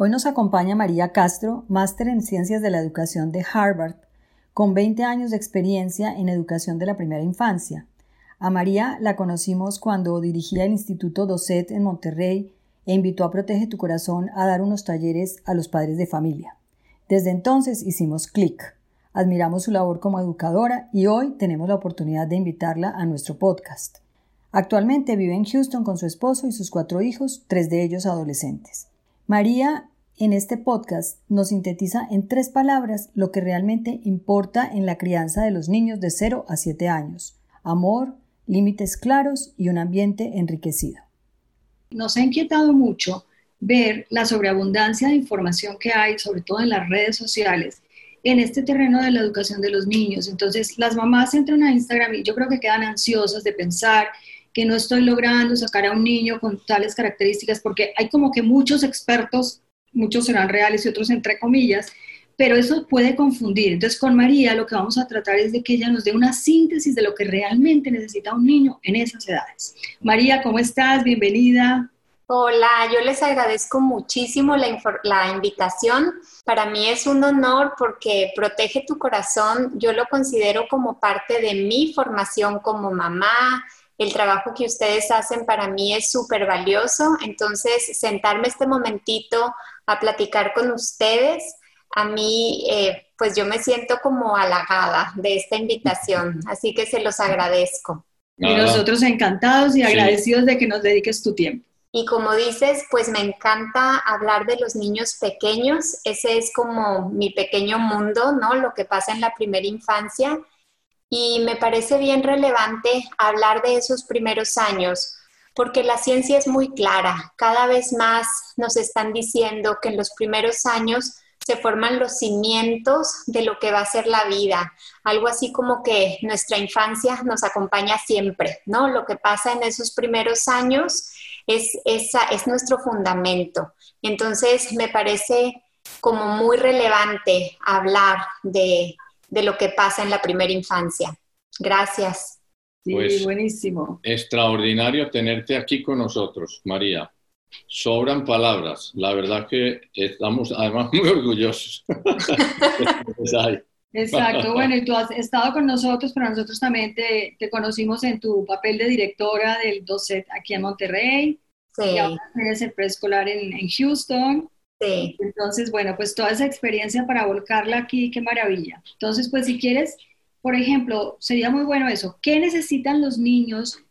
Hoy nos acompaña María Castro, máster en Ciencias de la Educación de Harvard, con 20 años de experiencia en educación de la primera infancia. A María la conocimos cuando dirigía el Instituto DOCET en Monterrey e invitó a Protege tu Corazón a dar unos talleres a los padres de familia. Desde entonces hicimos clic. Admiramos su labor como educadora y hoy tenemos la oportunidad de invitarla a nuestro podcast. Actualmente vive en Houston con su esposo y sus cuatro hijos, tres de ellos adolescentes. María en este podcast nos sintetiza en tres palabras lo que realmente importa en la crianza de los niños de 0 a 7 años. Amor, límites claros y un ambiente enriquecido. Nos ha inquietado mucho ver la sobreabundancia de información que hay, sobre todo en las redes sociales, en este terreno de la educación de los niños. Entonces, las mamás entran a Instagram y yo creo que quedan ansiosas de pensar que no estoy logrando sacar a un niño con tales características, porque hay como que muchos expertos, muchos serán reales y otros entre comillas, pero eso puede confundir. Entonces, con María lo que vamos a tratar es de que ella nos dé una síntesis de lo que realmente necesita un niño en esas edades. María, ¿cómo estás? Bienvenida. Hola, yo les agradezco muchísimo la, la, invitación. Para mí es un honor porque Protege tu Corazón, yo lo considero como parte de mi formación como mamá, el trabajo que ustedes hacen para mí es súper valioso. Entonces, sentarme este momentito a platicar con ustedes, a mí, eh, pues yo me siento como halagada de esta invitación. Así que se los agradezco. Y nosotros encantados y agradecidos de que nos dediques tu tiempo. Y como dices, pues me encanta hablar de los niños pequeños. Ese es como mi pequeño mundo, ¿no? Lo que pasa en la primera infancia y me parece bien relevante hablar de esos primeros años porque la ciencia es muy clara. Cada vez más nos están diciendo que en los primeros años se forman los cimientos de lo que va a ser la vida. Algo así como que nuestra infancia nos acompaña siempre, ¿no? Lo que pasa en esos primeros años es, esa, es nuestro fundamento. Entonces, me parece como muy relevante hablar de de lo que pasa en la primera infancia. Gracias. Sí, pues, buenísimo. Extraordinario tenerte aquí con nosotros, María. Sobran palabras. La verdad que estamos además muy orgullosos. Exacto, bueno, y tú has estado con nosotros, pero nosotros también te, conocimos en tu papel de directora del DOCET aquí en Monterrey. Sí. Y ahora eres el preescolar en, en Houston. Sí. Entonces, bueno, pues toda esa experiencia para volcarla aquí, qué maravilla. Entonces, pues si quieres, por ejemplo, sería muy bueno eso. ¿Qué necesitan los niños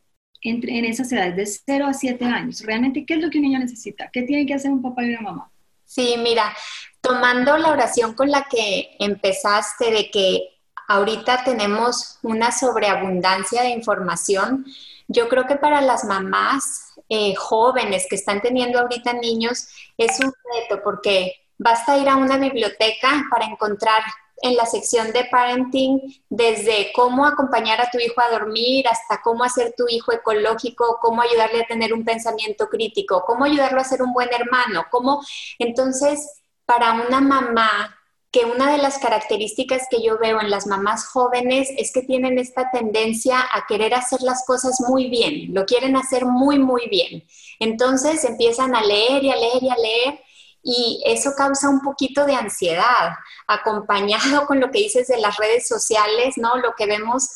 entre, en esas edades de 0 a 7 años? Realmente, ¿qué es lo que un niño necesita? ¿Qué tiene que hacer un papá y una mamá? Sí, mira, tomando la oración con la que empezaste de que ahorita tenemos una sobreabundancia de información, yo creo que para las mamás eh, jóvenes que están teniendo ahorita niños es un reto porque basta ir a una biblioteca para encontrar en la sección de parenting desde cómo acompañar a tu hijo a dormir hasta cómo hacer tu hijo ecológico, cómo ayudarle a tener un pensamiento crítico, cómo ayudarlo a ser un buen hermano, cómo entonces para una mamá que una de las características que yo veo en las mamás jóvenes es que tienen esta tendencia a querer hacer las cosas muy bien, lo quieren hacer muy, muy bien. Entonces empiezan a leer y a leer y a leer y eso causa un poquito de ansiedad, acompañado con lo que dices de las redes sociales, ¿no? Lo que vemos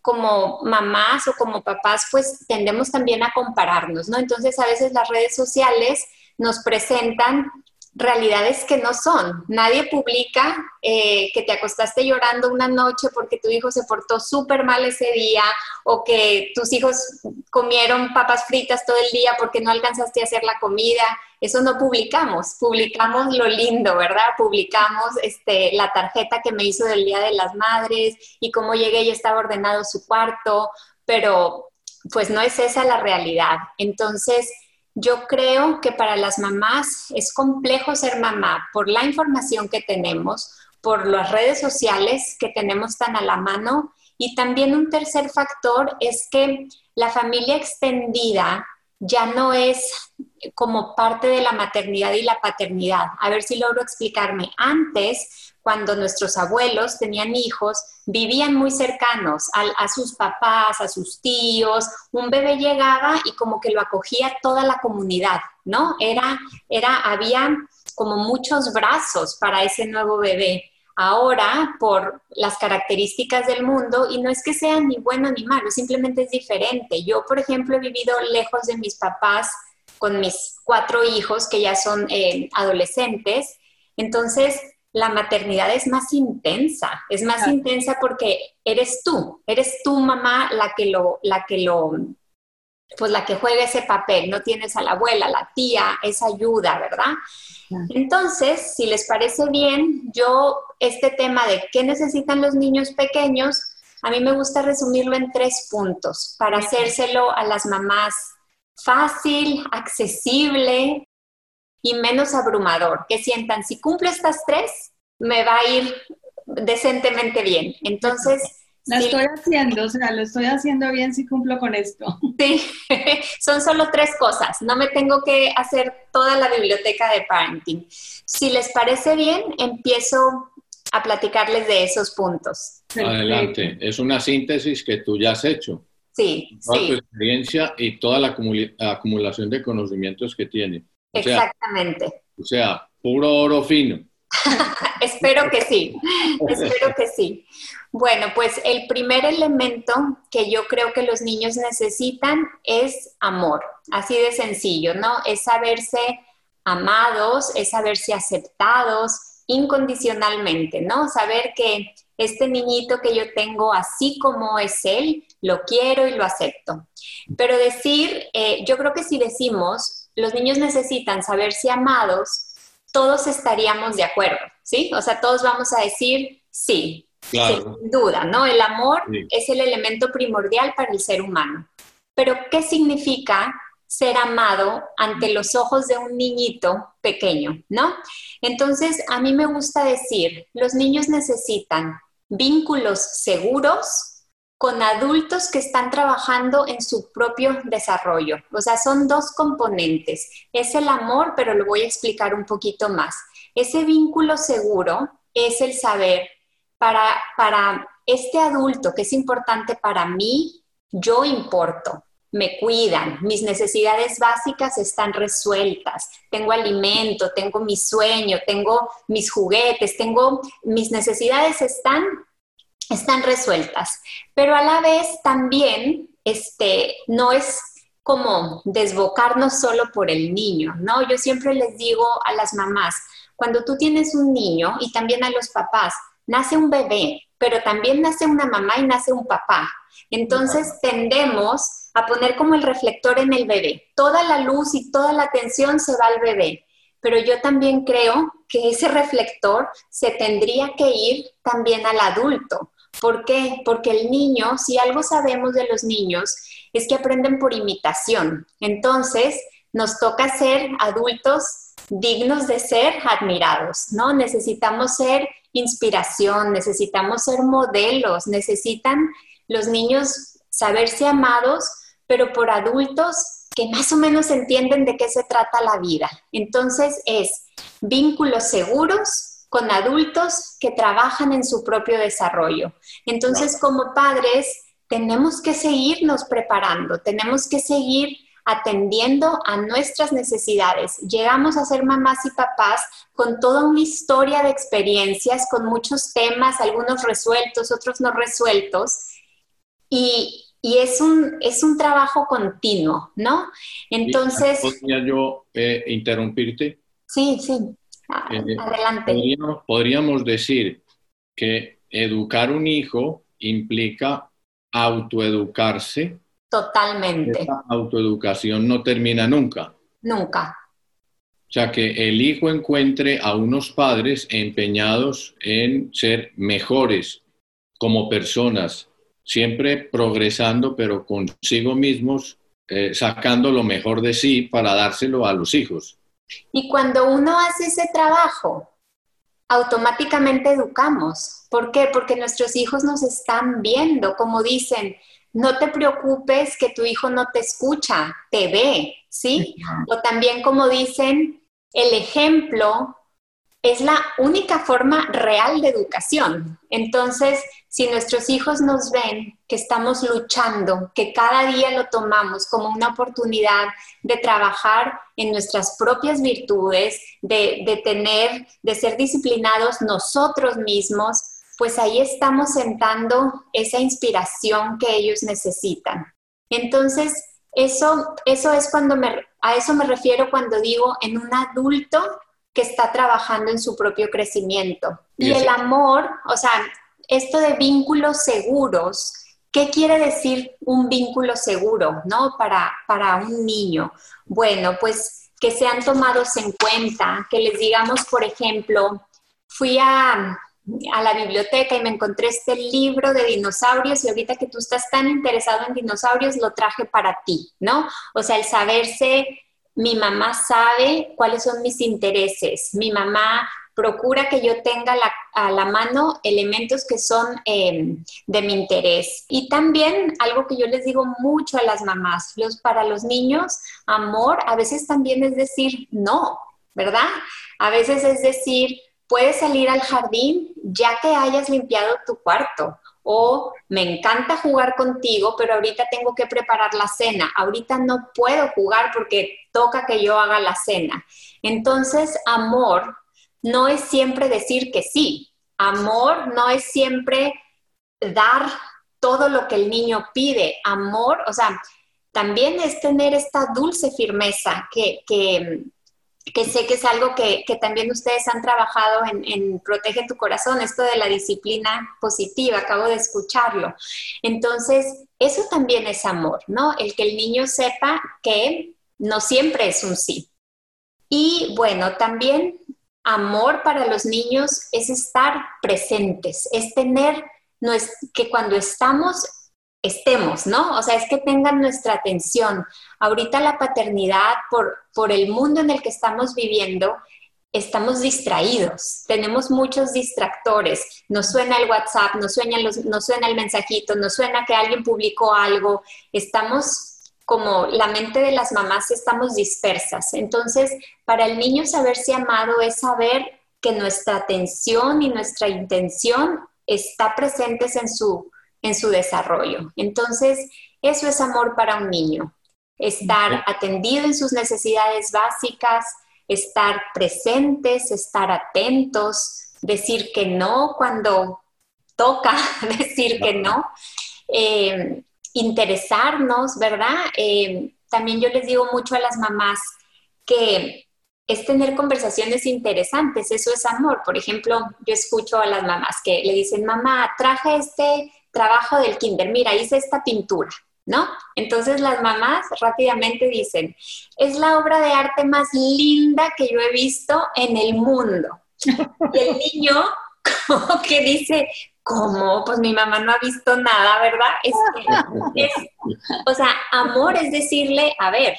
como mamás o como papás, pues tendemos también a compararnos, ¿no? Entonces a veces las redes sociales nos presentan realidades que no son. Nadie publica eh, que te acostaste llorando una noche porque tu hijo se portó súper mal ese día o que tus hijos comieron papas fritas todo el día porque no alcanzaste a hacer la comida. Eso no publicamos, publicamos lo lindo, ¿verdad? Publicamos este, la tarjeta que me hizo del Día de las Madres y cómo llegué y estaba ordenado su cuarto, pero pues no es esa la realidad. Entonces, yo creo que para las mamás es complejo ser mamá por la información que tenemos, por las redes sociales que tenemos tan a la mano. Y también un tercer factor es que la familia extendida ya no es como parte de la maternidad y la paternidad. A ver si logro explicarme. Antes, cuando nuestros abuelos tenían hijos, vivían muy cercanos a, sus papás, a sus tíos. Un bebé llegaba y como que lo acogía toda la comunidad, ¿no? Era, era, había como muchos brazos para ese nuevo bebé ahora por las características del mundo y no es que sea ni bueno ni malo, simplemente es diferente. Yo, por ejemplo, he vivido lejos de mis papás con mis cuatro hijos que ya son eh, adolescentes, entonces la maternidad es más intensa, es más intensa porque eres tú, eres tu mamá la que lo, la que lo, pues la que juega ese papel, no tienes a la abuela, la tía, esa ayuda, ¿verdad? Entonces, si les parece bien, yo este tema de qué necesitan los niños pequeños, a mí me gusta resumirlo en tres puntos para hacérselo a las mamás fácil, accesible y menos abrumador. Que sientan, si cumplo estas tres, me va a ir decentemente bien. Entonces, la estoy haciendo, o sea, lo estoy haciendo bien si cumplo con esto. Sí, son solo tres cosas. No me tengo que hacer toda la biblioteca de parenting. Si les parece bien, empiezo a platicarles de esos puntos. Adelante. Es una síntesis que tú ya has hecho. Sí, toda tu experiencia y toda la acumulación de conocimientos que tiene. Exactamente. O sea, puro oro fino. Espero que sí, espero que sí. Bueno, pues el primer elemento que yo creo que los niños necesitan es amor, así de sencillo, ¿no? Es saberse amados, es saberse aceptados incondicionalmente, ¿no? Saber que este niñito que yo tengo, así como es él, lo quiero y lo acepto. Pero decir, eh, yo creo que si decimos, los niños necesitan saberse amados, todos estaríamos de acuerdo, ¿sí? O sea, todos vamos a decir sí, sin duda, ¿no? El amor es el elemento primordial para el ser humano. Pero, ¿qué significa ser amado ante los ojos de un niñito pequeño, ¿no? Entonces, a mí me gusta decir, los niños necesitan vínculos seguros, con adultos que están trabajando en su propio desarrollo. O sea, son dos componentes. Es el amor, pero lo voy a explicar un poquito más. Ese vínculo seguro es el saber para, para este adulto que es importante para mí, yo importo, me cuidan, mis necesidades básicas están resueltas, tengo alimento, tengo mi sueño, tengo mis juguetes, tengo mis necesidades están están resueltas, pero a la vez también este, no es como desbocarnos solo por el niño, ¿no? Yo siempre les digo a las mamás, cuando tú tienes un niño y también a los papás, nace un bebé, pero también nace una mamá y nace un papá. Entonces tendemos a poner como el reflector en el bebé. Toda la luz y toda la atención se va al bebé. Pero yo también creo que ese reflector se tendría que ir también al adulto. ¿Por qué? Porque el niño, si algo sabemos de los niños, es que aprenden por imitación. Entonces, nos toca ser adultos dignos de ser admirados, ¿no? Necesitamos ser inspiración, necesitamos ser modelos, necesitan los niños saberse amados, pero por adultos que más o menos entienden de qué se trata la vida. Entonces es vínculos seguros, con adultos que trabajan en su propio desarrollo. Entonces, como padres, tenemos que seguirnos preparando, tenemos que seguir atendiendo a nuestras necesidades. Llegamos a ser mamás y papás con toda una historia de experiencias, con muchos temas, algunos resueltos, otros no resueltos, y, es, un, es un trabajo continuo, ¿no? Entonces... ¿Podría yo eh, interrumpirte? Sí, sí. Eh, Adelante. Podríamos, decir que educar un hijo implica autoeducarse. Totalmente. Autoeducación no termina nunca. Nunca. O sea, que el hijo encuentre a unos padres empeñados en ser mejores como personas, siempre progresando, pero consigo mismos, eh, sacando lo mejor de sí para dárselo a los hijos. Y cuando uno hace ese trabajo, automáticamente educamos. ¿Por qué? Porque nuestros hijos nos están viendo, como dicen, no te preocupes que tu hijo no te escucha, te ve, ¿sí? O también como dicen, el ejemplo es la única forma real de educación. Entonces, si nuestros hijos nos ven que estamos luchando, que cada día lo tomamos como una oportunidad de trabajar en nuestras propias virtudes, de, de tener, de ser disciplinados nosotros mismos, pues ahí estamos sentando esa inspiración que ellos necesitan. Entonces, eso, eso es cuando me, a eso me refiero cuando digo en un adulto que está trabajando en su propio crecimiento. Y, el amor, o sea, esto de vínculos seguros, ¿qué quiere decir un vínculo seguro, no? Para, para un niño. Bueno, pues que sean tomados en cuenta, que les digamos, por ejemplo, fui a, a la biblioteca y me encontré este libro de dinosaurios y ahorita que tú estás tan interesado en dinosaurios, lo traje para ti, ¿no? O sea, el saberse mi mamá sabe cuáles son mis intereses, mi mamá procura que yo tenga a la mano elementos que son em, de mi interés. Y también algo que yo les digo mucho a las mamás, los, para los niños, amor a veces también es decir no, ¿verdad? A veces es decir, puedes salir al jardín ya que hayas limpiado tu cuarto o me encanta jugar contigo, pero ahorita tengo que preparar la cena, ahorita no puedo jugar porque toca que yo haga la cena. Entonces, amor no es siempre decir que sí, amor no es siempre dar todo lo que el niño pide, amor, o sea, también es tener esta dulce firmeza que, que que sé que es algo que, también ustedes han trabajado en, Protege tu Corazón, esto de la disciplina positiva, acabo de escucharlo. Entonces, eso también es amor, ¿no? El que el niño sepa que no siempre es un sí. Y bueno, también amor para los niños es estar presentes, es tener, no es, que cuando estamos estemos, ¿no? O sea, es que tengan nuestra atención. Ahorita la paternidad, por, por el mundo en el que estamos viviendo, estamos distraídos, tenemos muchos distractores, nos suena el WhatsApp, nos suena, los, nos suena el mensajito, nos suena que alguien publicó algo, estamos como la mente de las mamás estamos dispersas. Entonces, para el niño saberse amado es saber que nuestra atención y nuestra intención está presentes en su en su desarrollo. Entonces, eso es amor para un niño, estar atendido en sus necesidades básicas, estar presentes, estar atentos, decir que no cuando toca decir que no, eh, interesarnos, ¿verdad? Eh, también yo les digo mucho a las mamás que es tener conversaciones interesantes, eso es amor. Por ejemplo, yo escucho a las mamás que le dicen, mamá, traje este trabajo del kinder, mira, hice esta pintura, ¿no? Entonces las mamás rápidamente dicen, es la obra de arte más linda que yo he visto en el mundo. Y el niño como que dice, ¿cómo? Pues mi mamá no ha visto nada, ¿verdad? Es es, o sea, amor es decirle, a ver,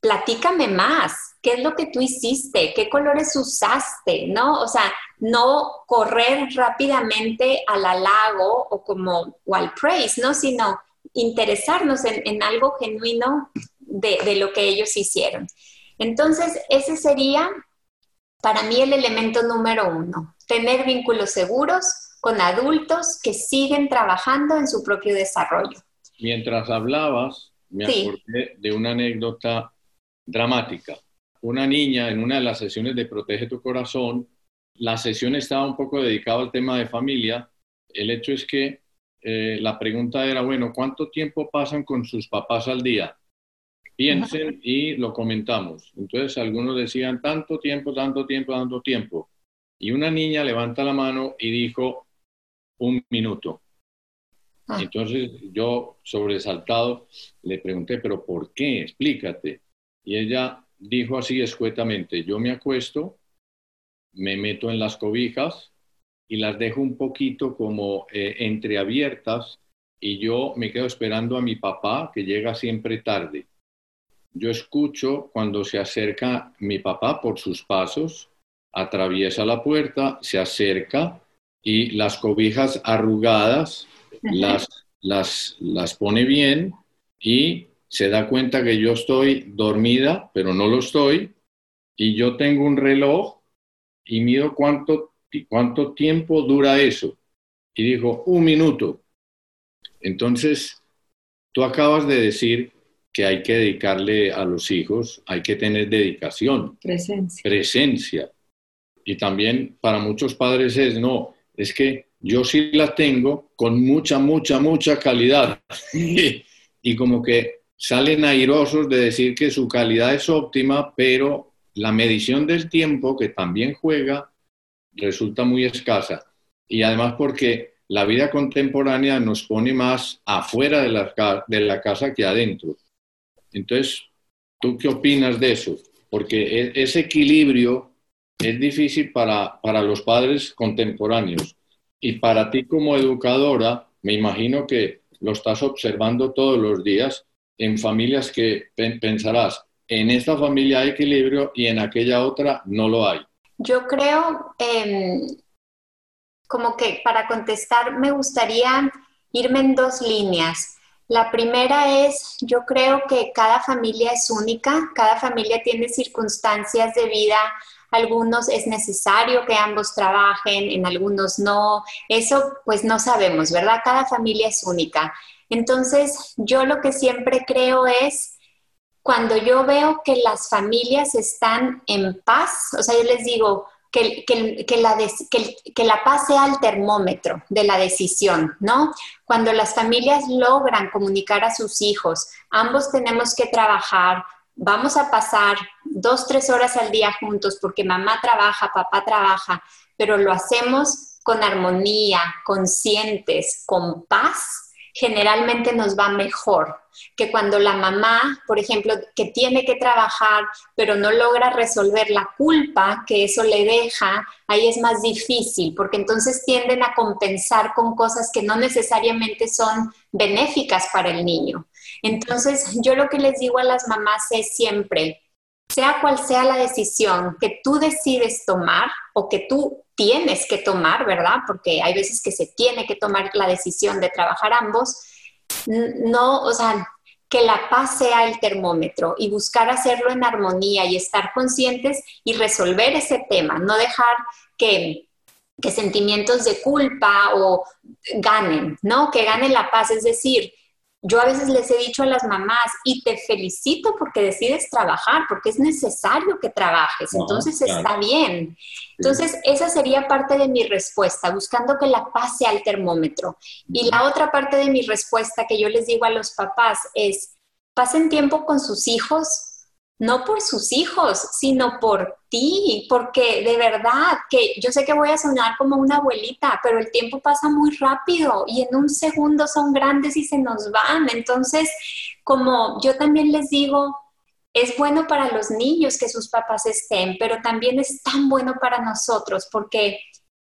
platícame más, ¿qué es lo que tú hiciste? ¿Qué colores usaste? ¿No? O sea, no correr rápidamente al halago o como, o al praise, ¿no? Sino interesarnos en, algo genuino de, de lo que ellos hicieron. Entonces, ese sería para mí el elemento número uno, tener vínculos seguros con adultos que siguen trabajando en su propio desarrollo. Mientras hablabas, me acordé de una anécdota dramática. Una niña en una de las sesiones de Protege tu Corazón, la sesión estaba un poco dedicada al tema de familia. El hecho es que eh, la pregunta era, bueno, ¿cuánto tiempo pasan con sus papás al día? Piensen y lo comentamos. Entonces algunos decían, tanto tiempo, tanto tiempo, tanto tiempo. Y una niña levanta la mano y dijo, un minuto. Ah. Entonces yo, sobresaltado, le pregunté, pero ¿por qué? Explícate. Y ella dijo así escuetamente, yo me acuesto, me meto en las cobijas y las dejo un poquito como eh, entreabiertas y yo me quedo esperando a mi papá que llega siempre tarde. Yo escucho cuando se acerca mi papá por sus pasos atraviesa la puerta, se acerca y las cobijas arrugadas las, las, las pone bien y se da cuenta que yo estoy dormida, pero no lo estoy, y yo tengo un reloj y mido cuánto, cuánto tiempo dura eso. Y dijo, un minuto. Entonces, tú acabas de decir que hay que dedicarle a los hijos, hay que tener dedicación, presencia. presencia. Y también para muchos padres es, no, es que yo sí la tengo con mucha, mucha, mucha calidad. y como que salen airosos de decir que su calidad es óptima, pero la medición del tiempo, que también juega, resulta muy escasa. Y además porque la vida contemporánea nos pone más afuera de la, de la casa que adentro. Entonces, ¿tú qué opinas de eso? Porque e, ese equilibrio es difícil para, para los padres contemporáneos. Y para ti como educadora, me imagino que lo estás observando todos los días en familias que pensarás, en esta familia hay equilibrio y en aquella otra no lo hay. Yo creo, em, como que para contestar me gustaría irme en dos líneas. La primera es, yo creo que cada familia es única, cada familia tiene circunstancias de vida algunos es necesario que ambos trabajen, en algunos no. Eso pues no sabemos, ¿verdad? Cada familia es única. Entonces, yo lo que siempre creo es cuando yo veo que las familias están en paz, o sea, yo les digo que, la, que la paz sea el termómetro de la decisión, ¿no? Cuando las familias logran comunicar a sus hijos, ambos tenemos que trabajar, vamos a pasar dos, tres horas al día juntos porque mamá trabaja, papá trabaja, pero lo hacemos con armonía, conscientes, con paz, generalmente nos va mejor que cuando la mamá, por ejemplo, que tiene que trabajar, pero no logra resolver la culpa que eso le deja, ahí es más difícil, porque entonces tienden a compensar con cosas que no necesariamente son benéficas para el niño. Entonces, yo lo que les digo a las mamás es siempre, sea cual sea la decisión que tú decides tomar o que tú tienes que tomar, ¿verdad? Porque hay veces que se tiene que tomar la decisión de trabajar ambos, no, o sea, que la paz sea el termómetro y buscar hacerlo en armonía y estar conscientes y resolver ese tema, no dejar que, que sentimientos de culpa o ganen, ¿no? Que gane la paz, es decir, yo a veces les he dicho a las mamás, y te felicito porque decides trabajar, porque es necesario que trabajes, entonces está bien. Entonces, esa sería parte de mi respuesta, buscando que la paz sea el termómetro. Y la otra parte de mi respuesta que yo les digo a los papás es, pasen tiempo con sus hijos, no por sus hijos, sino por ti, porque de verdad que yo sé que voy a sonar como una abuelita, pero el tiempo pasa muy rápido y en un segundo son grandes y se nos van. Entonces, como yo también les digo, es bueno para los niños que sus papás estén, pero también es tan bueno para nosotros porque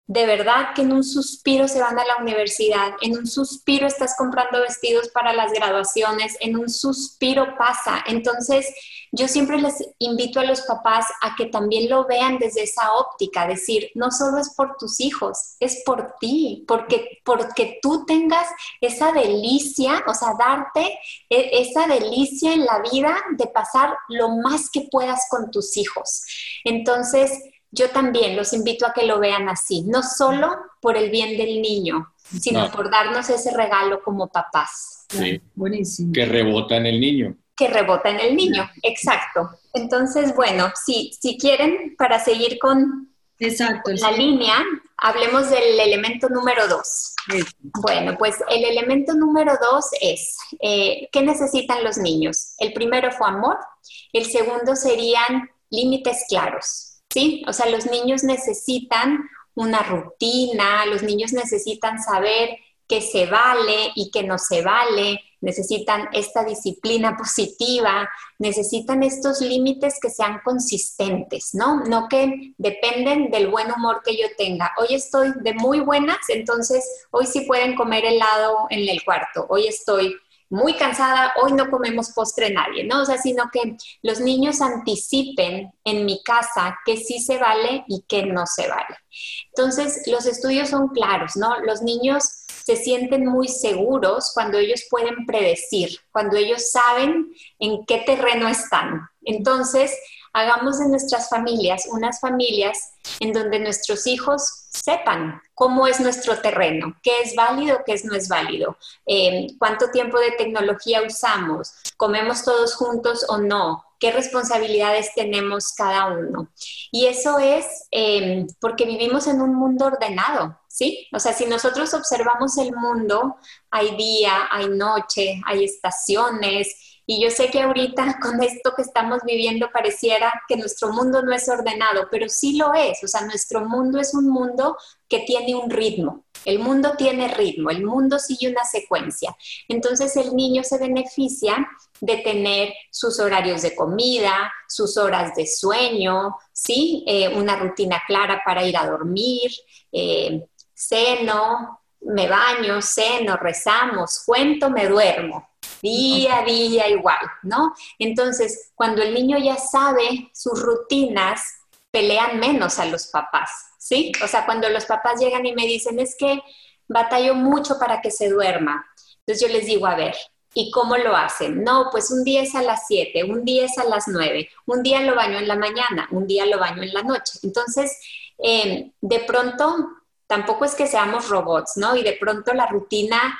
de verdad que en un suspiro se van a la universidad, en un suspiro estás comprando vestidos para las graduaciones, en un suspiro pasa. Entonces, yo siempre les invito a los papás a que también lo vean desde esa óptica, decir, no solo es por tus hijos, es por ti, porque, porque tú tengas esa delicia, o sea, darte e, esa delicia en la vida de pasar lo más que puedas con tus hijos. Entonces, yo también los invito a que lo vean así, no solo por el bien del niño, sino por darnos ese regalo como papás. Sí, buenísimo. Que rebota en el niño. Que rebota en el niño, exacto. Entonces, bueno, si, si quieren, para seguir con exacto, la línea, hablemos del elemento número dos. Bueno, pues el elemento número dos es, eh, ¿qué necesitan los niños? El primero fue amor, el segundo serían límites claros. ¿Sí? O sea, los niños necesitan una rutina, los niños necesitan saber qué se vale y qué no se vale, necesitan esta disciplina positiva, necesitan estos límites que sean consistentes, ¿no? No que dependen del buen humor que yo tenga. Hoy estoy de muy buenas, entonces hoy sí pueden comer helado en el cuarto. Hoy estoy muy cansada, hoy no comemos postre nadie, ¿no? O sea, sino que los niños anticipen en mi casa que sí se vale y que no se vale. Entonces, los estudios son claros, ¿no? Los niños se sienten muy seguros cuando ellos pueden predecir, cuando ellos saben en qué terreno están. Entonces, hagamos en nuestras familias unas familias en donde nuestros hijos sepan cómo es nuestro terreno, qué es válido, qué no es válido, eh, cuánto tiempo de tecnología usamos, comemos todos juntos o no, qué responsabilidades tenemos cada uno. Y eso es eh, porque vivimos en un mundo ordenado, ¿sí? O sea, si nosotros observamos el mundo, hay día, hay noche, hay estaciones, y yo sé que ahorita con esto que estamos viviendo pareciera que nuestro mundo no es ordenado, pero sí lo es. O sea, nuestro mundo es un mundo que tiene un ritmo. El mundo tiene ritmo, el mundo sigue una secuencia. Entonces el niño se beneficia de tener sus horarios de comida, sus horas de sueño, ¿sí? Eh, una rutina clara para ir a dormir, eh, ceno, me baño, ceno, rezamos, cuento, me duermo día a día igual, ¿no? Entonces, cuando el niño ya sabe sus rutinas, pelean menos a los papás, ¿sí? O sea, cuando los papás llegan y me dicen, es que batallo mucho para que se duerma. Entonces yo les digo, a ver, ¿y cómo lo hacen? No, pues un día es a las 7, un día es a las 9, un día lo baño en la mañana, un día lo baño en la noche. Entonces, eh, de pronto, tampoco es que seamos robots, ¿no? Y de pronto la rutina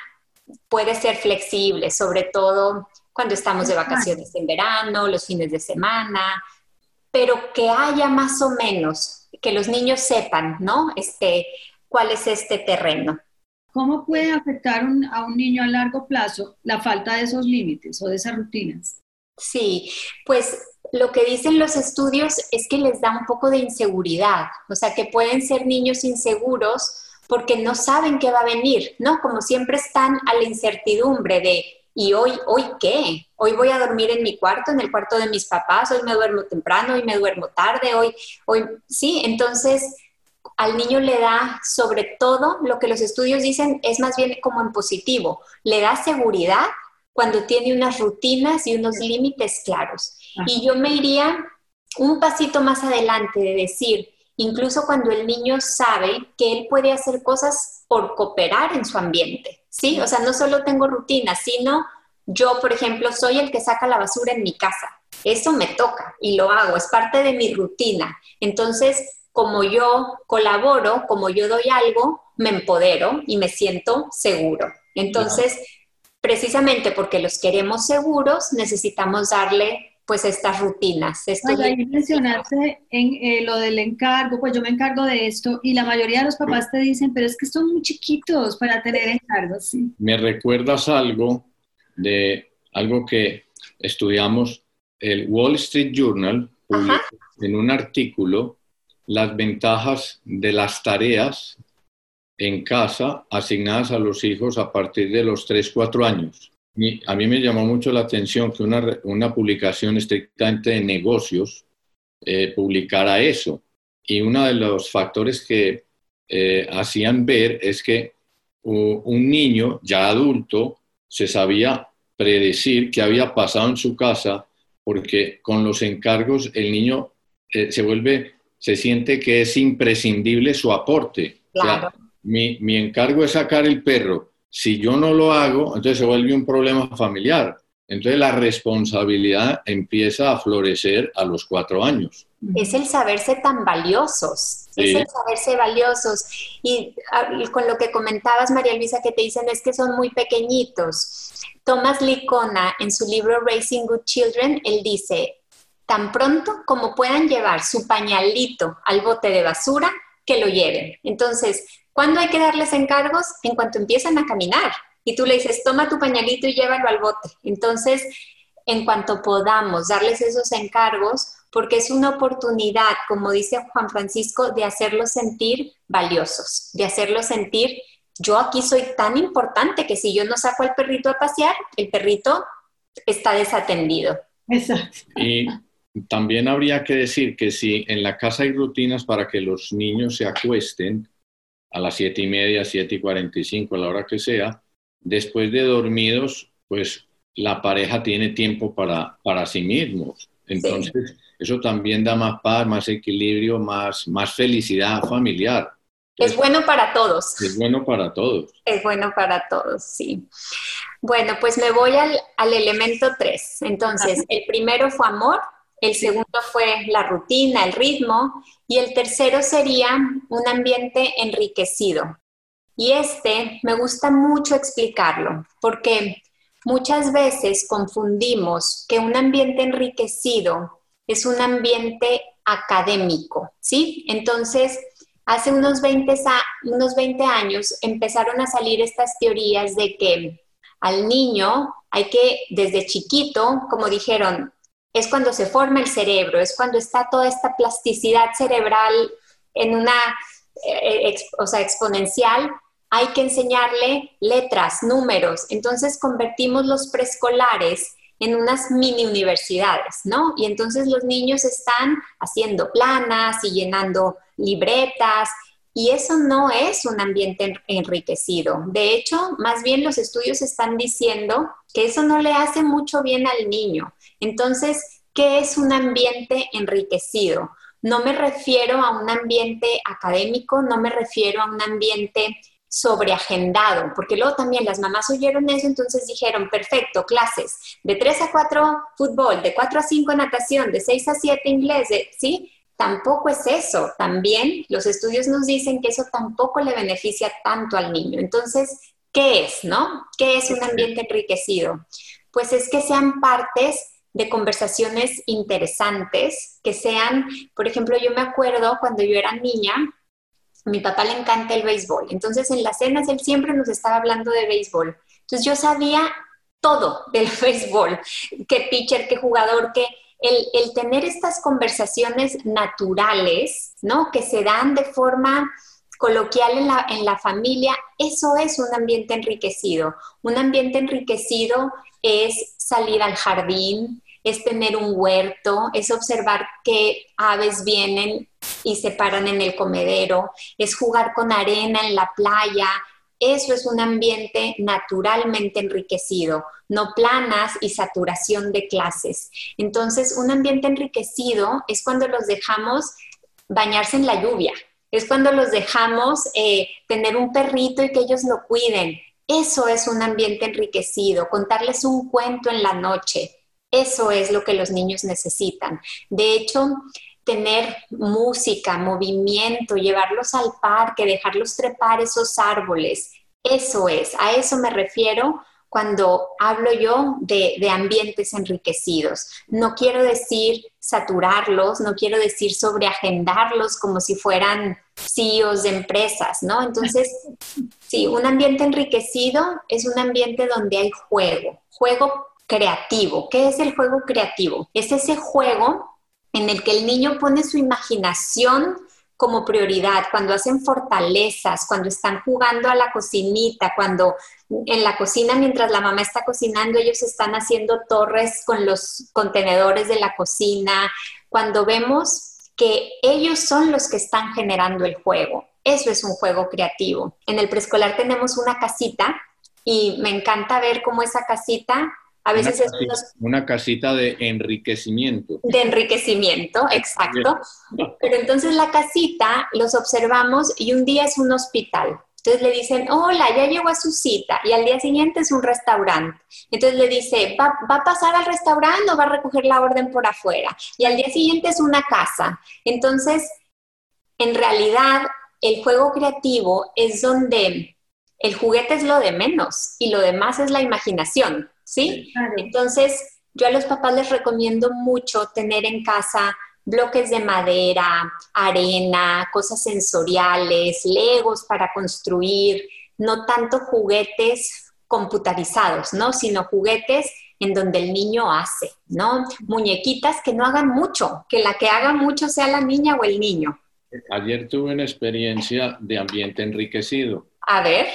puede ser flexible, sobre todo cuando estamos de vacaciones en verano, los fines de semana, pero que haya más o menos, que los niños sepan, ¿no? Este, cuál es este terreno. ¿Cómo puede afectar a un niño a largo plazo la falta de esos límites o de esas rutinas? Sí, pues lo que dicen los estudios es que les da un poco de inseguridad, o sea, que pueden ser niños inseguros porque no saben qué va a venir, ¿no? Como siempre están a la incertidumbre de, ¿y hoy, hoy qué? Hoy voy a dormir en mi cuarto, en el cuarto de mis papás, hoy me duermo temprano, hoy me duermo tarde, hoy, hoy, sí, entonces al niño le da sobre todo lo que los estudios dicen es más bien como en positivo, le da seguridad cuando tiene unas rutinas y unos límites claros. Y yo me iría un pasito más adelante de decir, incluso cuando el niño sabe que él puede hacer cosas por cooperar en su ambiente, ¿sí? O sea, no solo tengo rutinas, sino yo, por ejemplo, soy el que saca la basura en mi casa. Eso me toca y lo hago, es parte de mi rutina. Entonces, como yo colaboro, como yo doy algo, me empodero y me siento seguro. Entonces, precisamente porque los queremos seguros, necesitamos darle pues estas rutinas. Esto ahí mencionaste en eh, lo del encargo, pues yo me encargo de esto y la mayoría de los papás te dicen, pero es que son muy chiquitos para tener encargos. Sí. Me recuerdas algo de algo que estudiamos, el Wall Street Journal publicó en un artículo las ventajas de las tareas en casa asignadas a los hijos a partir de los 3, 4 años a mí me llamó mucho la atención que una, una publicación estrictamente de negocios eh, publicara eso. Y uno de los factores que eh, hacían ver es que un niño ya adulto se sabía predecir qué había pasado en su casa porque con los encargos el niño eh, se vuelve, se siente que es imprescindible su aporte. mi, mi encargo es sacar el perro si yo no lo hago, entonces se vuelve un problema familiar. Entonces la responsabilidad empieza a florecer a los cuatro años. Es el saberse tan valiosos, es el saberse valiosos. Y, ah, con lo que comentabas, María Luisa, que te dicen es que son muy pequeñitos. Tomás Licona, en su libro Raising Good Children, él dice, tan pronto como puedan llevar su pañalito al bote de basura, que lo lleven. Entonces, ¿Cuándo hay que darles encargos? En cuanto empiezan a caminar. Y tú le dices, toma tu pañalito y llévalo al bote. Entonces, en cuanto podamos darles esos encargos, porque es una oportunidad, como dice Juan Francisco, de hacerlos sentir valiosos, de hacerlos sentir, yo aquí soy tan importante que si yo no saco al perrito a pasear, el perrito está desatendido. Exacto. Y también habría que decir que si en la casa hay rutinas para que los niños se acuesten, a las siete y media, siete y cuarenta y cinco, a la hora que sea, después de dormidos, pues la pareja tiene tiempo para, para sí mismos. Entonces, eso también da más paz, más equilibrio, más, más felicidad familiar. Es bueno para todos. Es bueno para todos. Es bueno para todos, sí. Bueno, pues me voy al, al elemento 3. Entonces, el primero fue amor, el segundo fue la rutina, el ritmo, y el tercero sería un ambiente enriquecido. Y este me gusta mucho explicarlo, porque muchas veces confundimos que un ambiente enriquecido es un ambiente académico, ¿sí? Entonces, hace unos 20, unos 20 años empezaron a salir estas teorías de que al niño hay que, desde chiquito, como dijeron, es cuando se forma el cerebro, es cuando está toda esta plasticidad cerebral en una, eh, o sea, exponencial, hay que enseñarle letras, números. Entonces convertimos los preescolares en unas mini universidades, ¿no? Y entonces los niños están haciendo planas y llenando libretas y eso no es un ambiente enriquecido. De hecho, más bien los estudios están diciendo que eso no le hace mucho bien al niño. Entonces, ¿qué es un ambiente enriquecido? No me refiero a un ambiente académico, no me refiero a un ambiente sobreagendado, porque luego también las mamás oyeron eso, entonces dijeron, perfecto, clases, de 3 a 4 fútbol, de 4 a 5 natación, de 6 a 7 inglés, ¿sí? Tampoco es eso. También los estudios nos dicen que eso tampoco le beneficia tanto al niño. Entonces, ¿qué es, no? ¿Qué es un ambiente enriquecido? Pues es que sean partes de conversaciones interesantes, que sean, por ejemplo, yo me acuerdo cuando yo era niña, a mi papá le encanta el béisbol. Entonces, en las cenas él siempre nos estaba hablando de béisbol. Entonces, yo sabía todo del béisbol, qué pitcher, qué jugador, qué... El, tener estas conversaciones naturales, ¿no? Que se dan de forma coloquial en la, en la familia, eso es un ambiente enriquecido. Un ambiente enriquecido es salir al jardín, es tener un huerto, es observar qué aves vienen y se paran en el comedero, es jugar con arena en la playa. Eso es un ambiente naturalmente enriquecido, no planas y saturación de clases. Entonces, un ambiente enriquecido es cuando los dejamos bañarse en la lluvia, es cuando los dejamos eh, tener un perrito y que ellos lo cuiden. Eso es un ambiente enriquecido, contarles un cuento en la noche, eso es lo que los niños necesitan. De hecho, tener música, movimiento, llevarlos al parque, dejarlos trepar esos árboles, eso es, a eso me refiero cuando hablo yo de, ambientes enriquecidos. No quiero decir saturarlos, no quiero decir sobreagendarlos como si fueran CEOs de empresas, ¿no? Entonces, sí, un ambiente enriquecido es un ambiente donde hay juego, juego creativo. ¿Qué es el juego creativo? Es ese juego en el que el niño pone su imaginación como prioridad, cuando hacen fortalezas, cuando están jugando a la cocinita, cuando en la cocina mientras la mamá está cocinando ellos están haciendo torres con los contenedores de la cocina, cuando vemos que ellos son los que están generando el juego. Eso es un juego creativo. En el preescolar tenemos una casita y me encanta ver cómo esa casita a veces es una casita de enriquecimiento. De enriquecimiento, exacto. Pero entonces la casita los observamos y un día es un hospital. Entonces le dicen, hola, ya llegó a su cita. Y al día siguiente es un restaurante. Entonces le dice, ¿va, ¿va, a pasar al restaurante o va a recoger la orden por afuera? Y al día siguiente es una casa. Entonces, en realidad, el juego creativo es donde el juguete es lo de menos y lo demás es la imaginación. ¿Sí? Entonces, yo a los papás les recomiendo mucho tener en casa bloques de madera, arena, cosas sensoriales, legos para construir, no tanto juguetes computarizados, ¿no? Sino juguetes en donde el niño hace, ¿no? Muñequitas que no hagan mucho, que la que haga mucho sea la niña o el niño. Ayer tuve una experiencia de ambiente enriquecido. A ver.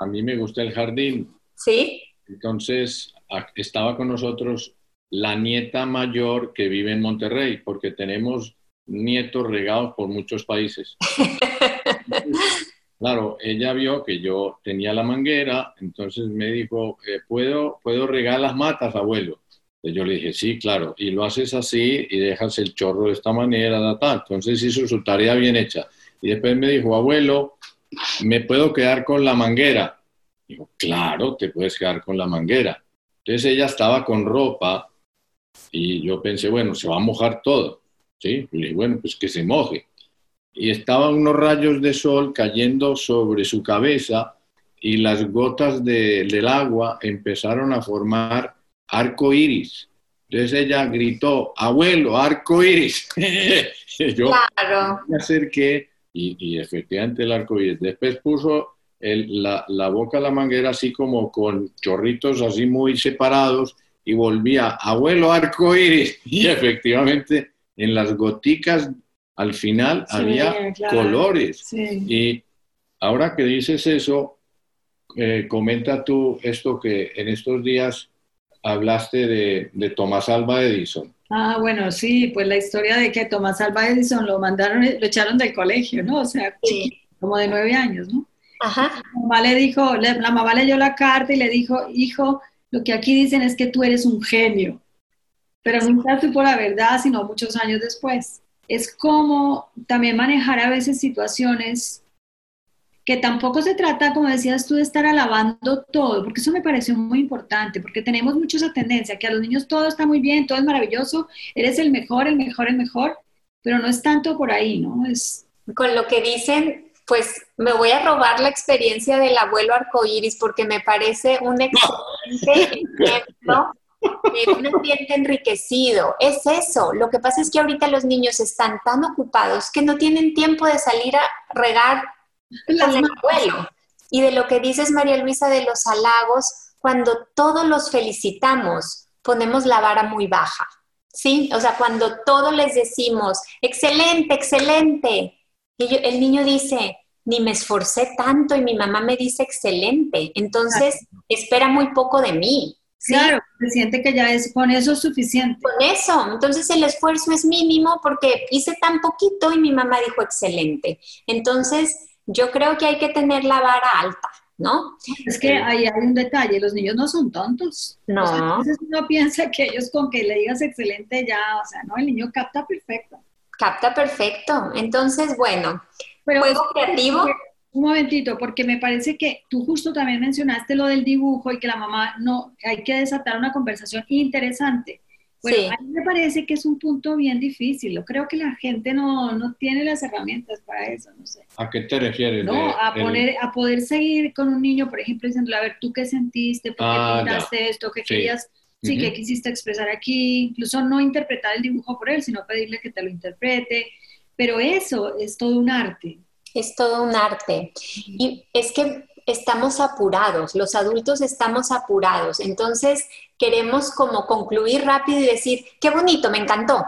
A mí me gusta el jardín. Sí. Entonces, estaba con nosotros la nieta mayor que vive en Monterrey, porque tenemos nietos regados por muchos países. Claro, ella vio que yo tenía la manguera, entonces me dijo, eh, ¿puedo, ¿puedo regar las matas, abuelo? Entonces yo le dije, sí, claro, y lo haces así y dejas el chorro de esta manera, tal. entonces hizo su tarea bien hecha. Y después me dijo, abuelo, ¿me puedo quedar con la manguera? Claro, te puedes quedar con la manguera. Entonces ella estaba con ropa y yo pensé, bueno, se va a mojar todo. ¿sí? Le dije, bueno, pues que se moje. Y estaban unos rayos de sol cayendo sobre su cabeza y las gotas del agua empezaron a formar arco iris. Entonces ella gritó, abuelo, arco iris. yo claro. me acerqué y, y, efectivamente el arco iris. Después puso la, la, boca a la manguera así como con chorritos así muy separados y volvía, abuelo, arco iris. Y efectivamente en las goticas al final había colores. Y ahora que dices eso, eh, comenta tú esto que en estos días hablaste de, de, Tomás Alba Edison. Ah, bueno, sí, pues la historia de que Tomás Alba Edison lo mandaron, lo echaron del colegio, ¿no? O sea, como de nueve años, ¿no? Ajá. La mamá le dijo, la mamá leyó la carta y le dijo, hijo, lo que aquí dicen es que tú eres un genio pero nunca supo la verdad, sino muchos años después. Es como también manejar a veces situaciones que tampoco se trata, como decías tú, de estar alabando todo, porque eso me pareció muy importante, porque tenemos mucho esa tendencia, que a los niños todo está muy bien, todo es maravilloso, eres el mejor, el mejor, el mejor, pero no es tanto por ahí, ¿no? Es... Con lo que dicen, pues me voy a robar la experiencia del abuelo arcoíris, porque me parece un excelente ejemplo de un ambiente enriquecido. Es eso. Lo que pasa es que ahorita los niños están tan ocupados que no tienen tiempo de salir a regar el abuelo. Y de lo que dices, María Luisa, de los halagos, cuando todos los felicitamos, ponemos la vara muy baja. ¿Sí? O sea, cuando todos les decimos, excelente, excelente, y el niño dice, ni me esforcé tanto y mi mamá me dice excelente, entonces espera muy poco de mí. Claro, se siente que ya es con eso suficiente. Con eso, entonces el esfuerzo es mínimo porque hice tan poquito y mi mamá dijo excelente. Entonces, yo creo que hay que tener la vara alta, ¿no? Es que ahí hay un detalle, los niños no son tontos. No. entonces uno piensa que ellos con que le digas excelente ya, o sea, no, el niño capta perfecto. Capta perfecto. Entonces, bueno, juego creativo. Un momentito, porque me parece que tú justo también mencionaste lo del dibujo y que la mamá no, hay que desatar una conversación interesante. Bueno, a mí me parece que es un punto bien difícil. Yo creo que la gente no, no tiene las herramientas para eso, no sé. ¿A qué te refieres? No, a, poner, a poder seguir con un niño, por ejemplo, diciendo, a ver, ¿tú qué sentiste? ¿Por qué ah, pintaste esto? ¿Qué querías? Sí, ¿qué quisiste expresar aquí? Incluso no interpretar el dibujo por él, sino pedirle que te lo interprete. Pero eso es todo un arte es todo un arte. Y es que estamos apurados, los adultos estamos apurados, entonces queremos como concluir rápido y decir, qué bonito, me encantó.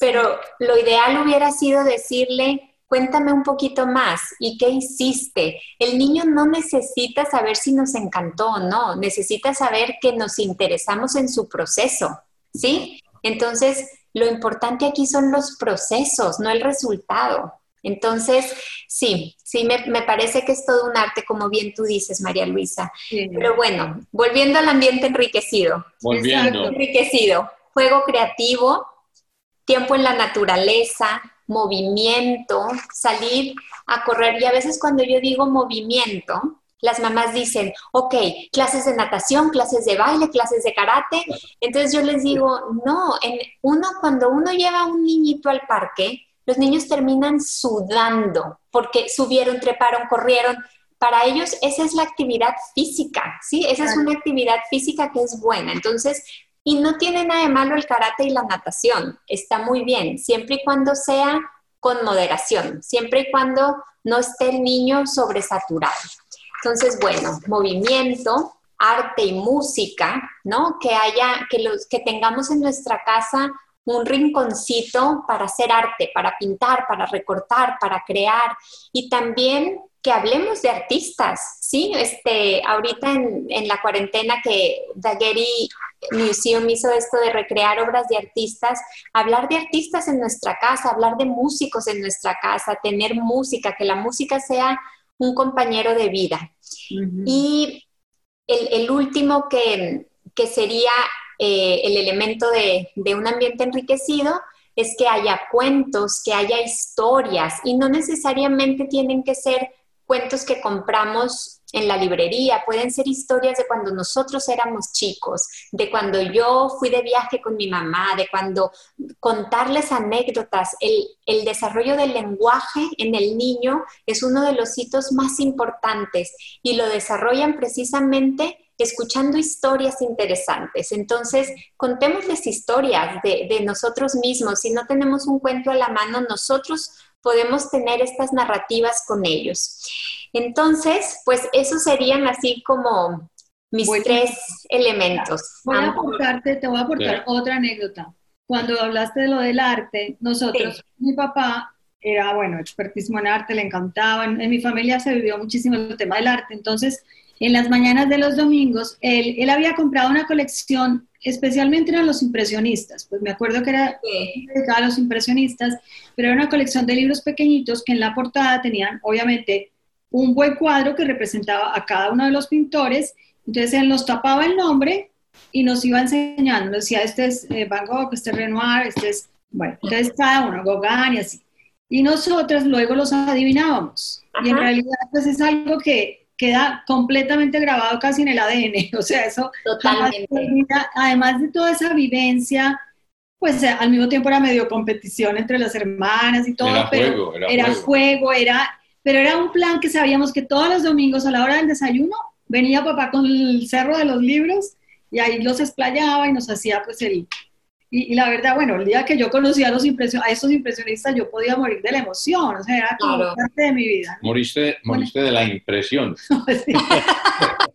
Pero lo ideal hubiera sido decirle, cuéntame un poquito más y qué hiciste. El niño no necesita saber si nos encantó o no, necesita saber que nos interesamos en su proceso, ¿sí? Entonces, lo importante aquí son los procesos, no el resultado. Entonces, sí, sí, me, parece que es todo un arte, como bien tú dices, María Luisa. Pero bueno, volviendo al ambiente enriquecido. Volviendo. Enriquecido. Juego creativo, tiempo en la naturaleza, movimiento, salir a correr. Y a veces cuando yo digo movimiento, las mamás dicen, ok, clases de natación, clases de baile, clases de karate. Entonces yo les digo, no, en uno, cuando uno lleva a un niñito al parque, los niños terminan sudando porque subieron, treparon, corrieron. Para ellos esa es la actividad física, ¿sí? Esa es una actividad física que es buena. Entonces, y no tiene nada de malo el karate y la natación, está muy bien, siempre y cuando sea con moderación, siempre y cuando no esté el niño sobresaturado. Entonces, bueno, movimiento, arte y música, ¿no? Que haya, que los, que tengamos en nuestra casa un rinconcito para hacer arte, para pintar, para recortar, para crear y también que hablemos de artistas, ¿sí? Este, ahorita en, en la cuarentena que Daguerre Museum hizo esto de recrear obras de artistas, hablar de artistas en nuestra casa, hablar de músicos en nuestra casa, tener música, que la música sea un compañero de vida. Y el, último que, sería eh, el elemento de, un ambiente enriquecido es que haya cuentos, que haya historias y no necesariamente tienen que ser cuentos que compramos en la librería, pueden ser historias de cuando nosotros éramos chicos, de cuando yo fui de viaje con mi mamá, de cuando contarles anécdotas. El, el, desarrollo del lenguaje en el niño es uno de los hitos más importantes y lo desarrollan precisamente escuchando historias interesantes. Entonces, contémosles historias de, de nosotros mismos. Si no tenemos un cuento a la mano, nosotros podemos tener estas narrativas con ellos. Entonces, pues esos serían así como mis tres elementos. Voy a aportarte, te voy a aportar otra anécdota. Cuando hablaste de lo del arte, nosotros, mi papá era, bueno, expertísimo en arte, le encantaba. En, mi familia se vivió muchísimo el tema del arte. Entonces, en las mañanas de los domingos, él, él había comprado una colección, especialmente eran los impresionistas. Pues me acuerdo que era dedicada a los impresionistas, pero era una colección de libros pequeñitos que en la portada tenían, obviamente, un buen cuadro que representaba a cada uno de los pintores. Entonces él nos tapaba el nombre y nos iba enseñando. Nos decía, este es eh, Van Gogh, este es Renoir, este es, bueno, entonces cada uno, Gauguin y así. Y nosotros luego los adivinábamos. Y en realidad pues es algo que queda completamente grabado casi en el ADN. O sea, eso Totalmente. además de toda esa vivencia, pues al mismo tiempo era medio competición entre las hermanas y todo, era pero juego, era, era juego. juego, era pero era un plan que sabíamos que todos los domingos a la hora del desayuno venía papá con el cerro de los libros y ahí los explayaba y nos hacía pues el... Y, la verdad, bueno, el día que yo conocí a, los impresion, a estos impresionistas yo podía morir de la emoción, o sea, era como Claro. parte de mi vida. Moriste, moriste de la impresión.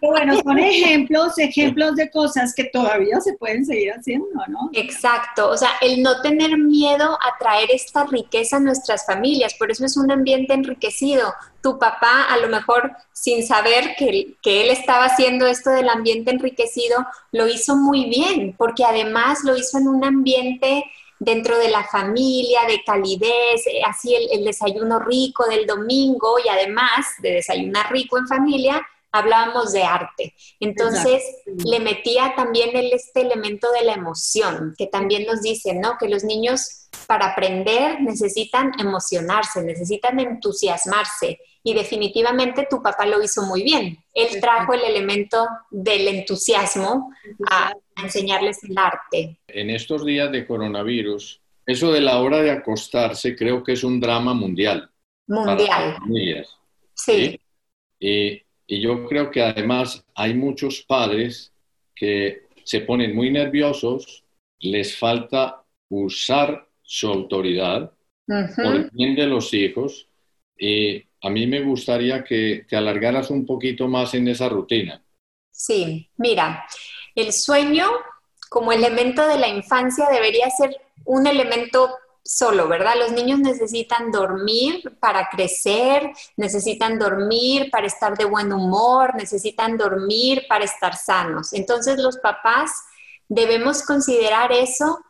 Pero bueno, son ejemplos, ejemplos de cosas que todavía se pueden seguir haciendo, ¿no? Exacto, o sea, el no tener miedo a traer esta riqueza a nuestras familias, por eso es un ambiente enriquecido. Tu papá, a lo mejor sin saber que, que él estaba haciendo esto del ambiente enriquecido, lo hizo muy bien, porque además lo hizo en un ambiente dentro de la familia, de calidez, eh, así el, el desayuno rico del domingo y además de desayunar rico en familia, hablábamos de arte. Entonces, le metía también el, este elemento de la emoción, que también nos dicen, ¿no? Que los niños para aprender necesitan emocionarse, necesitan entusiasmarse. Y definitivamente tu papá lo hizo muy bien. Él trajo el elemento del entusiasmo a, enseñarles el arte. En estos días de coronavirus, eso de la hora de acostarse creo que es un drama mundial. para Mundial. las familias. Sí, Y, y yo creo que además hay muchos padres que se ponen muy nerviosos, les falta usar su autoridad Ujú. por el bien de los hijos y a mí me gustaría que te alargaras un poquito más en esa rutina. Sí, mira, el sueño como elemento de la infancia debería ser un elemento solo, ¿verdad? Los niños necesitan dormir para crecer, necesitan dormir para estar de buen humor, necesitan dormir para estar sanos. Entonces los papás debemos considerar eso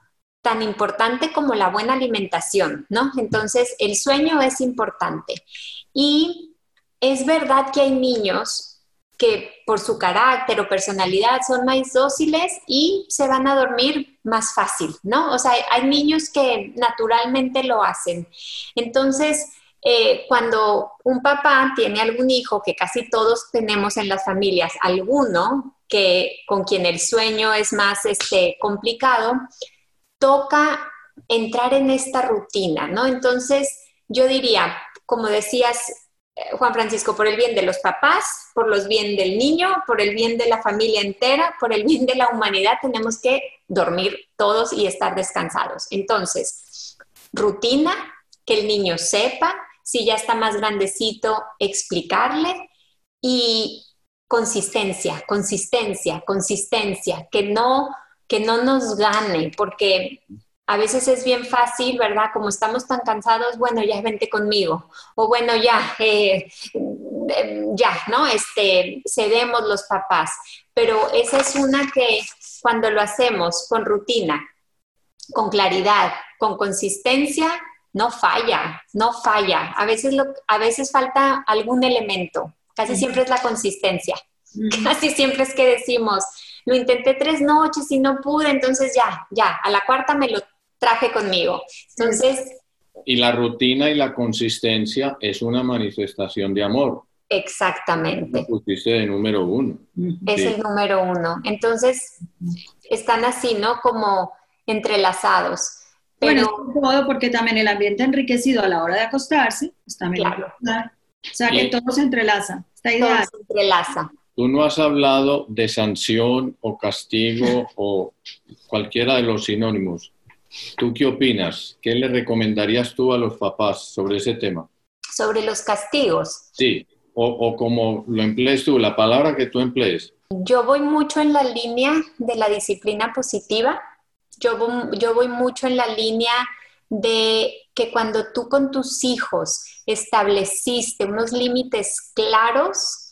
tan importante como la buena alimentación, ¿no? Entonces el sueño es importante. Y es verdad que hay niños que por su carácter o personalidad son más dóciles y se van a dormir más fácil, ¿no? O sea, hay niños que naturalmente lo hacen. Entonces, eh, cuando un papá tiene algún hijo, que casi todos tenemos en las familias, alguno que con quien el sueño es más este, complicado, toca entrar en esta rutina, ¿no? Entonces, yo diría, como decías, eh, Juan Francisco, por el bien de los papás, por los bien del niño, por el bien de la familia entera, por el bien de la humanidad, tenemos que dormir todos y estar descansados. Entonces, rutina, que el niño sepa, si ya está más grandecito, explicarle y consistencia, consistencia, consistencia, que no, que no nos gane, porque a veces es bien fácil, ¿verdad? Como estamos tan cansados, bueno, ya vente conmigo, o bueno, ya, eh, ya, ¿no? Este, cedemos los papás, pero esa es una que cuando lo hacemos con rutina, con claridad, con consistencia, no falla, no falla. A veces, lo, a veces falta algún elemento, casi siempre es la consistencia. Casi siempre es que decimos, lo intenté tres noches y no pude, entonces ya, ya, a la cuarta me lo traje conmigo. Entonces... Y la rutina y la consistencia es una manifestación de amor. Exactamente. Lo pusiste de número uno. Es el número uno. Entonces, están así, ¿no? Como entrelazados. Pero... Bueno, porque también el ambiente enriquecido a la hora de acostarse, pues también claro. O sea, que todo se entrelaza. Está ideal. Todo se entrelaza. Tú no has hablado de sanción o castigo o cualquiera de los sinónimos. ¿Tú qué opinas? ¿Qué le recomendarías tú a los papás sobre ese tema? Sobre los castigos. Sí, o, o como lo emplees tú, la palabra que tú emplees. Yo voy mucho en la línea de la disciplina positiva. Yo voy, yo voy mucho en la línea de que cuando tú con tus hijos estableciste unos límites claros,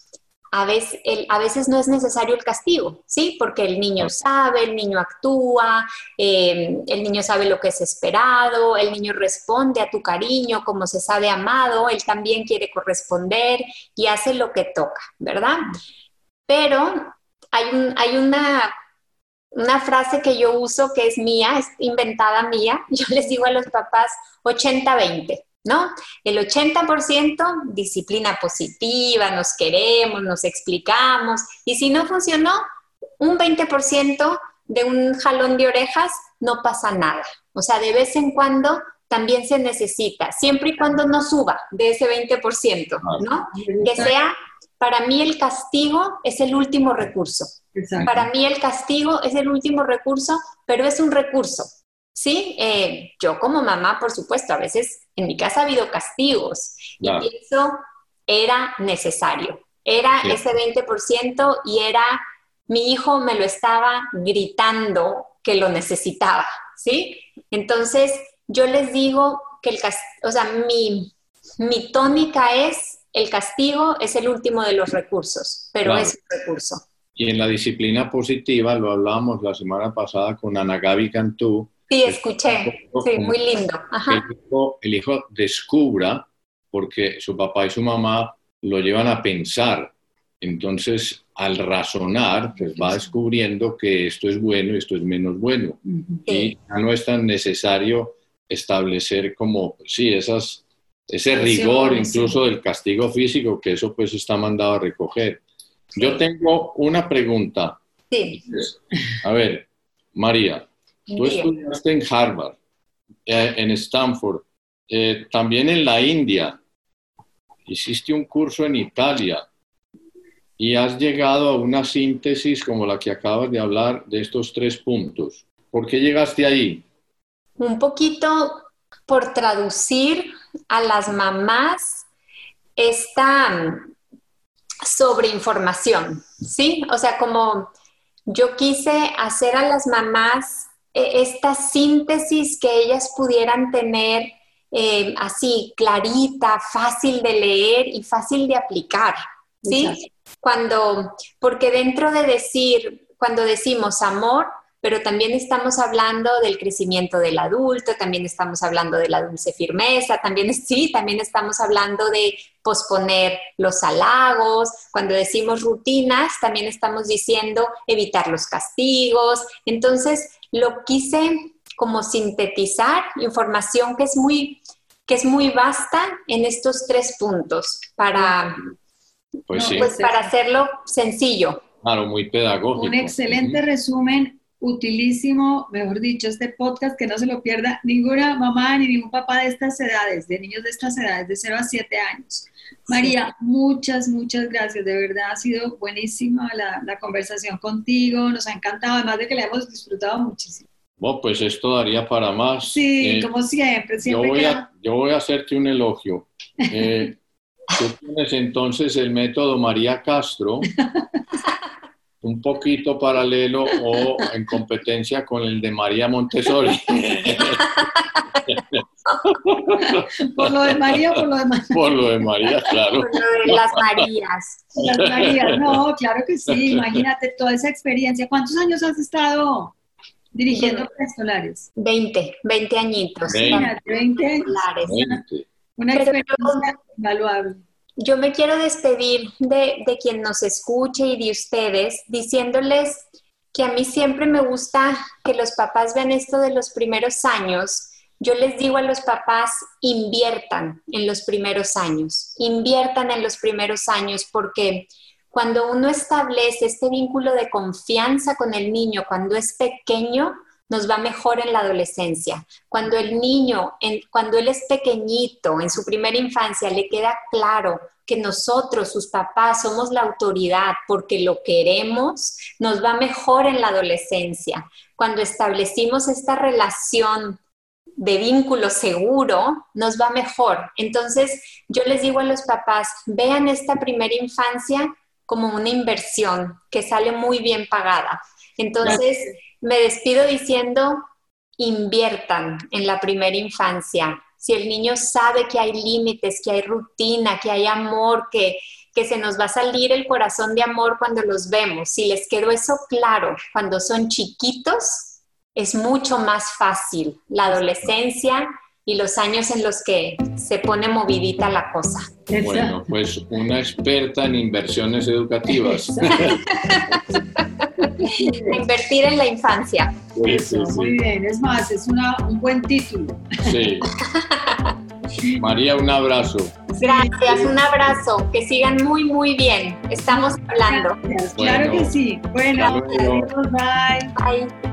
a veces, el, a veces, no es necesario el castigo, ¿sí? Porque el niño sabe, el niño actúa, eh, el niño sabe lo que es esperado, el niño responde a tu cariño como se sabe amado, él también quiere corresponder y hace lo que toca, ¿verdad? Pero hay, un, hay una, una frase que yo uso que es mía, es inventada mía, yo les digo a los papás 80-20. ¿No? El 80% disciplina positiva, nos queremos, nos explicamos, y si no funcionó, un 20% de un jalón de orejas, no pasa nada. O sea, de vez en cuando también se necesita, siempre y cuando no suba de ese 20%, ¿no? Que sea, para mí el castigo es el último recurso. Para mí el castigo es el último recurso, pero es un recurso. Sí, eh, yo como mamá, por supuesto, a veces en mi casa ha habido castigos y eso era necesario. Era ese 20% y era, mi hijo me lo estaba gritando que lo necesitaba, ¿sí? Entonces, yo les digo que el castigo, o sea, mi, mi tónica es, el castigo es el último de los recursos, pero es un recurso. Y en la disciplina positiva, lo hablábamos la semana pasada con Ana Gaby Cantú, Sí, escuché. Sí, muy lindo. El, hijo, descubra, porque su papá y su mamá lo llevan a pensar. Entonces, al razonar, pues va descubriendo que esto es bueno y esto es menos bueno. Y ya no es tan necesario establecer como, sí, esas, ese rigor incluso del castigo físico, que eso pues está mandado a recoger. Yo tengo una pregunta. Sí. A ver, María, Tú estudiaste en Harvard, eh, en Stanford, eh, también en la India, hiciste un curso en Italia y has llegado a una síntesis como la que acabas de hablar de estos tres puntos. ¿Por qué llegaste ahí? Un poquito por traducir a las mamás esta sobreinformación, ¿sí? O sea, como yo quise hacer a las mamás esta síntesis que ellas pudieran tener eh, así clarita, fácil de leer y fácil de aplicar, ¿sí? Cuando, porque dentro de decir, cuando decimos amor, pero también estamos hablando del crecimiento del adulto, también estamos hablando de la dulce firmeza, también sí, también estamos hablando de posponer los halagos, cuando decimos rutinas, también estamos diciendo evitar los castigos. Entonces, lo quise como sintetizar información que es muy que es muy vasta en estos tres puntos para pues, pues para hacerlo sencillo. Claro, muy pedagógico. Un excelente resumen utilísimo, mejor dicho, este podcast que no se lo pierda ninguna mamá ni ningún papá de estas edades, de niños de estas edades, de 0 a 7 años. María, muchas, muchas gracias, de verdad ha sido buenísima la, la, conversación contigo, nos ha encantado, además de que la hemos disfrutado muchísimo. Bueno, pues esto daría para más. Sí, eh, como siempre, siempre. Yo voy, a, yo voy a hacerte un elogio. Eh, tú tienes entonces el método María Castro, un poquito paralelo o en competencia con el de María Montessori. por lo de María, por lo de María. Por lo de María, claro. Por lo de las Marías. Las Marías, no, claro que sí. Imagínate toda esa experiencia. ¿Cuántos años has estado? Dirigiendo preescolares. 20, 20 añitos. 20, 20 Una experiencia invaluable. Yo me quiero despedir de, de quien nos escuche y de ustedes diciéndoles que a mí siempre me gusta que los papás vean esto de los primeros años. Yo les digo a los papás, inviertan en los primeros años, inviertan en los primeros años porque cuando uno establece este vínculo de confianza con el niño cuando es pequeño, nos va mejor en la adolescencia. Cuando el niño, cuando él es pequeñito, en su primera infancia, le queda claro que nosotros, sus papás, somos la autoridad porque lo queremos, nos va mejor en la adolescencia. Cuando establecimos esta relación de vínculo seguro, nos va mejor. Entonces, yo les digo a los papás, vean esta primera infancia como una inversión que sale muy bien pagada. Entonces, me despido diciendo, inviertan en la primera infancia, si el niño sabe que hay límites, que hay rutina, que hay amor, que, que se nos va a salir el corazón de amor cuando los vemos, si les quedó eso claro cuando son chiquitos, es mucho más fácil la adolescencia y los años en los que se pone movidita la cosa. Bueno, pues una experta en inversiones educativas. Invertir en la infancia. Muy bien, es más, es un buen título. Sí. María, un abrazo. Gracias, un abrazo. Que sigan muy, muy bien. Estamos hablando. Claro que sí. Bueno, bye. Bye.